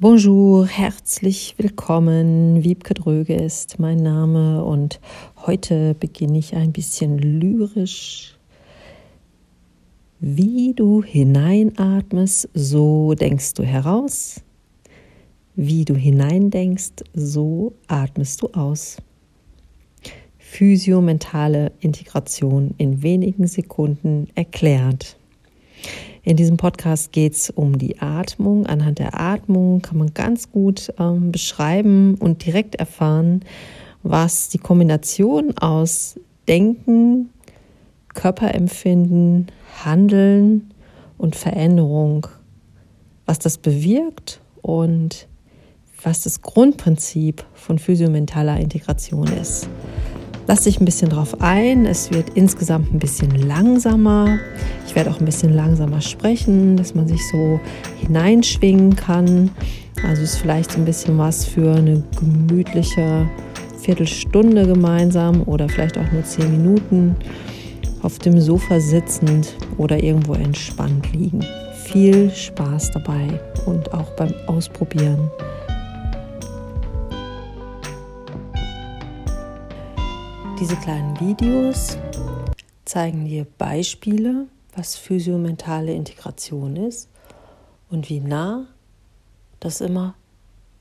Bonjour, herzlich willkommen. Wiebke Dröge ist mein Name und heute beginne ich ein bisschen lyrisch. Wie du hineinatmest, so denkst du heraus. Wie du hineindenkst, so atmest du aus. Physiomentale Integration in wenigen Sekunden erklärt. In diesem Podcast geht es um die Atmung. Anhand der Atmung kann man ganz gut ähm, beschreiben und direkt erfahren, was die Kombination aus Denken, Körperempfinden, Handeln und Veränderung, was das bewirkt und was das Grundprinzip von physiomentaler Integration ist. Lass dich ein bisschen drauf ein. Es wird insgesamt ein bisschen langsamer. Ich werde auch ein bisschen langsamer sprechen, dass man sich so hineinschwingen kann. Also ist vielleicht ein bisschen was für eine gemütliche Viertelstunde gemeinsam oder vielleicht auch nur zehn Minuten auf dem Sofa sitzend oder irgendwo entspannt liegen. Viel Spaß dabei und auch beim Ausprobieren. Diese kleinen Videos zeigen dir Beispiele, was physiomentale Integration ist und wie nah das immer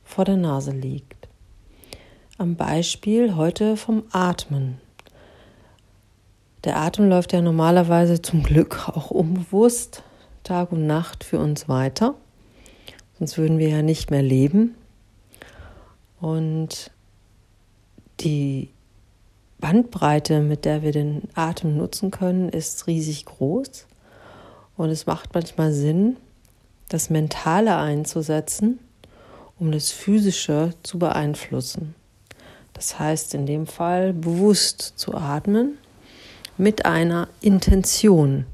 vor der Nase liegt. Am Beispiel heute vom Atmen. Der Atem läuft ja normalerweise zum Glück auch unbewusst Tag und Nacht für uns weiter, sonst würden wir ja nicht mehr leben. Und die Bandbreite, mit der wir den Atem nutzen können, ist riesig groß. Und es macht manchmal Sinn, das Mentale einzusetzen, um das Physische zu beeinflussen. Das heißt in dem Fall bewusst zu atmen mit einer Intention.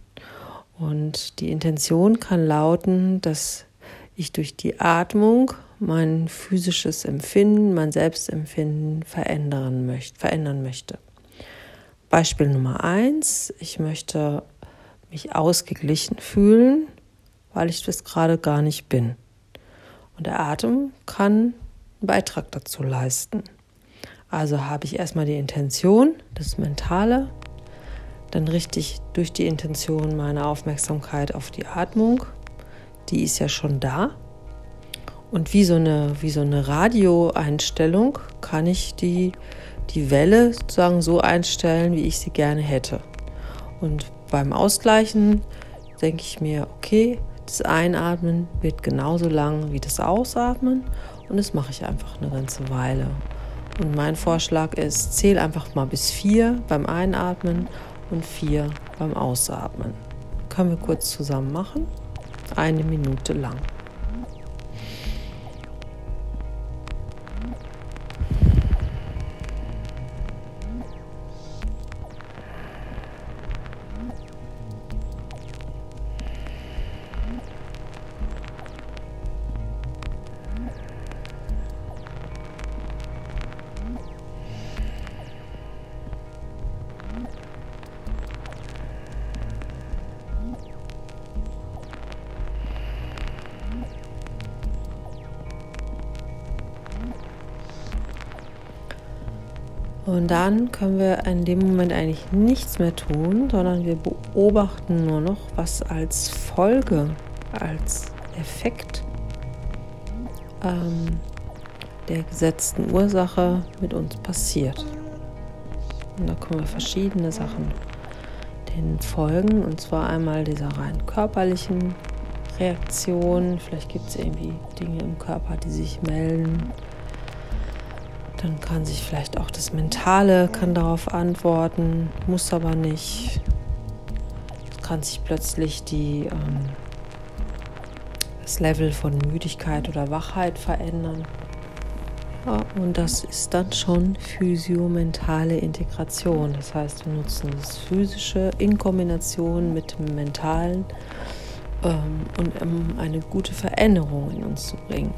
Und die Intention kann lauten, dass ich durch die Atmung mein physisches Empfinden, mein Selbstempfinden verändern möchte, verändern möchte. Beispiel Nummer eins, ich möchte mich ausgeglichen fühlen, weil ich das gerade gar nicht bin. Und der Atem kann einen Beitrag dazu leisten. Also habe ich erstmal die Intention, das Mentale, dann richte ich durch die Intention meine Aufmerksamkeit auf die Atmung. Die ist ja schon da. Und wie so eine, wie so eine Radioeinstellung kann ich die, die Welle sozusagen so einstellen, wie ich sie gerne hätte. Und beim Ausgleichen denke ich mir, okay, das Einatmen wird genauso lang wie das Ausatmen und das mache ich einfach eine ganze Weile. Und mein Vorschlag ist, zähl einfach mal bis vier beim Einatmen und vier beim Ausatmen. Können wir kurz zusammen machen? Eine Minute lang. Und dann können wir in dem Moment eigentlich nichts mehr tun, sondern wir beobachten nur noch, was als Folge, als Effekt ähm, der gesetzten Ursache mit uns passiert. Und da können wir verschiedene Sachen den folgen, und zwar einmal dieser rein körperlichen Reaktion. Vielleicht gibt es irgendwie Dinge im Körper, die sich melden dann kann sich vielleicht auch das Mentale kann darauf antworten, muss aber nicht. Kann sich plötzlich die, ähm, das Level von Müdigkeit oder Wachheit verändern. Ja, und das ist dann schon physiomentale Integration. Das heißt, wir nutzen das Physische in Kombination mit dem Mentalen ähm, um eine gute Veränderung in uns zu bringen.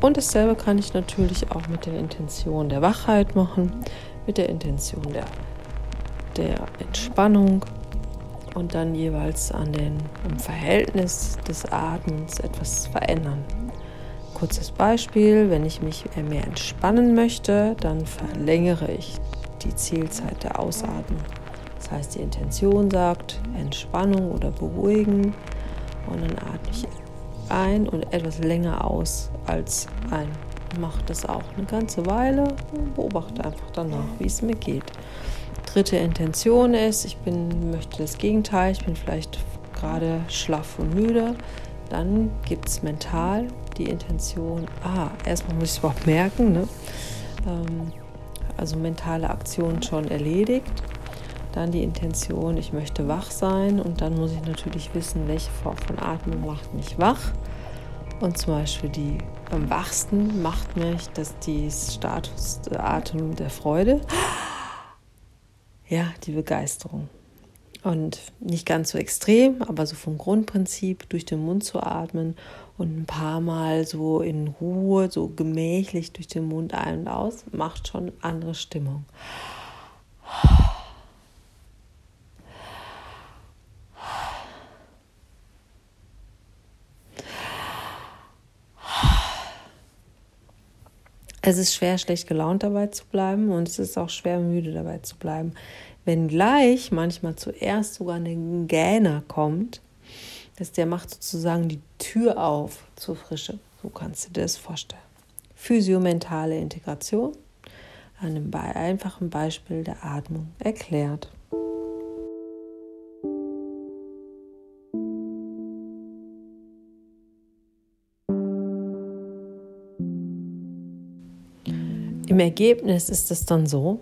Und dasselbe kann ich natürlich auch mit der Intention der Wachheit machen, mit der Intention der, der Entspannung und dann jeweils an den, am Verhältnis des Atmens etwas verändern. Kurzes Beispiel, wenn ich mich mehr entspannen möchte, dann verlängere ich die Zielzeit der Ausatmung. Das heißt, die Intention sagt Entspannung oder Beruhigen und dann atme ich ein und etwas länger aus als ein. Mache das auch eine ganze Weile und beobachte einfach danach, wie es mir geht. Dritte Intention ist, ich bin, möchte das Gegenteil, ich bin vielleicht gerade schlaff und müde. Dann gibt es mental die Intention, ah, erstmal muss ich es überhaupt merken, ne? Ähm, also mentale Aktion schon erledigt. Dann die Intention, ich möchte wach sein und dann muss ich natürlich wissen, welche Form von Atmung macht mich wach. Und zum Beispiel die am wachsten macht mich, dass die Status der Atem der Freude, ja, die Begeisterung. Und nicht ganz so extrem, aber so vom Grundprinzip durch den Mund zu atmen und ein paar Mal so in Ruhe, so gemächlich durch den Mund ein und aus, macht schon andere Stimmung. Es ist schwer, schlecht gelaunt dabei zu bleiben und es ist auch schwer, müde dabei zu bleiben. Wenn gleich manchmal zuerst sogar ein Gähner kommt, dass der macht sozusagen die Tür auf zur Frische. So kannst du dir das vorstellen. Physiomentale Integration an einem einfachen Beispiel der Atmung erklärt. Im Ergebnis ist es dann so,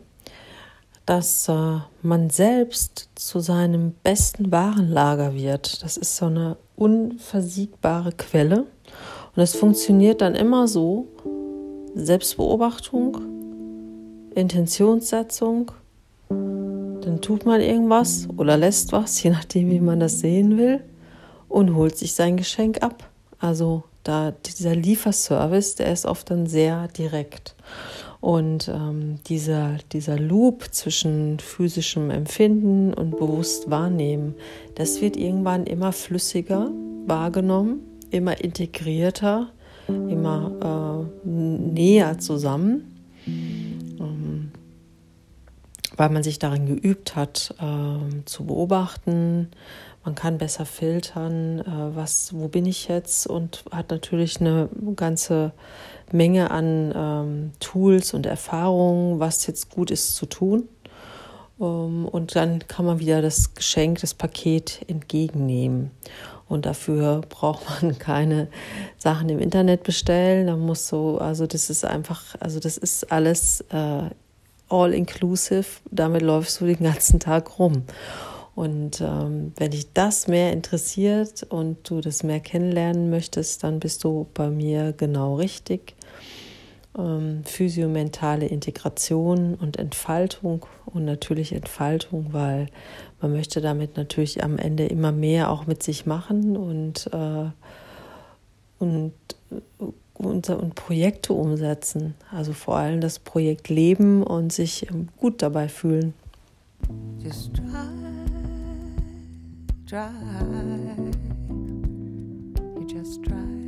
dass äh, man selbst zu seinem besten Warenlager wird. Das ist so eine unversiegbare Quelle. Und es funktioniert dann immer so, Selbstbeobachtung, Intentionssetzung, dann tut man irgendwas oder lässt was, je nachdem, wie man das sehen will, und holt sich sein Geschenk ab. Also da dieser Lieferservice, der ist oft dann sehr direkt. Und ähm, dieser, dieser Loop zwischen physischem Empfinden und bewusst wahrnehmen, das wird irgendwann immer flüssiger wahrgenommen, immer integrierter, immer äh, näher zusammen, weil man sich darin geübt hat, äh, zu beobachten. Man kann besser filtern, äh, was, wo bin ich jetzt und hat natürlich eine ganze Menge an ähm, Tools und Erfahrungen, was jetzt gut ist zu tun. Ähm, und dann kann man wieder das Geschenk, das Paket entgegennehmen. Und dafür braucht man keine Sachen im Internet bestellen. Da muss so, also das ist einfach, also das ist alles äh, all inclusive. Damit läufst du den ganzen Tag rum. Und ähm, wenn dich das mehr interessiert und du das mehr kennenlernen möchtest, dann bist du bei mir genau richtig. Ähm, physiomentale Integration und Entfaltung und natürlich Entfaltung, weil man möchte damit natürlich am Ende immer mehr auch mit sich machen und, äh, und, und Projekte umsetzen. Also vor allem das Projekt leben und sich ähm, gut dabei fühlen. Just try, try, you just try.